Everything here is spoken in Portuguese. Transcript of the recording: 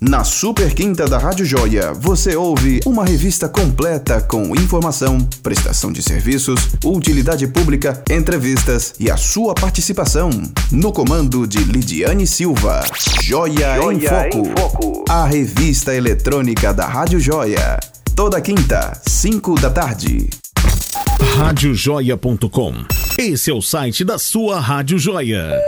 Na Super Quinta da Rádio Joia, você ouve uma revista completa com informação, prestação de serviços, utilidade pública, entrevistas e a sua participação. No comando de Lidiane Silva. Joia, em, Foco, em Foco. A revista eletrônica da Rádio Joia. Toda quinta, 5 da tarde. Radiojoia.com. Esse é o site da sua Rádio Joia.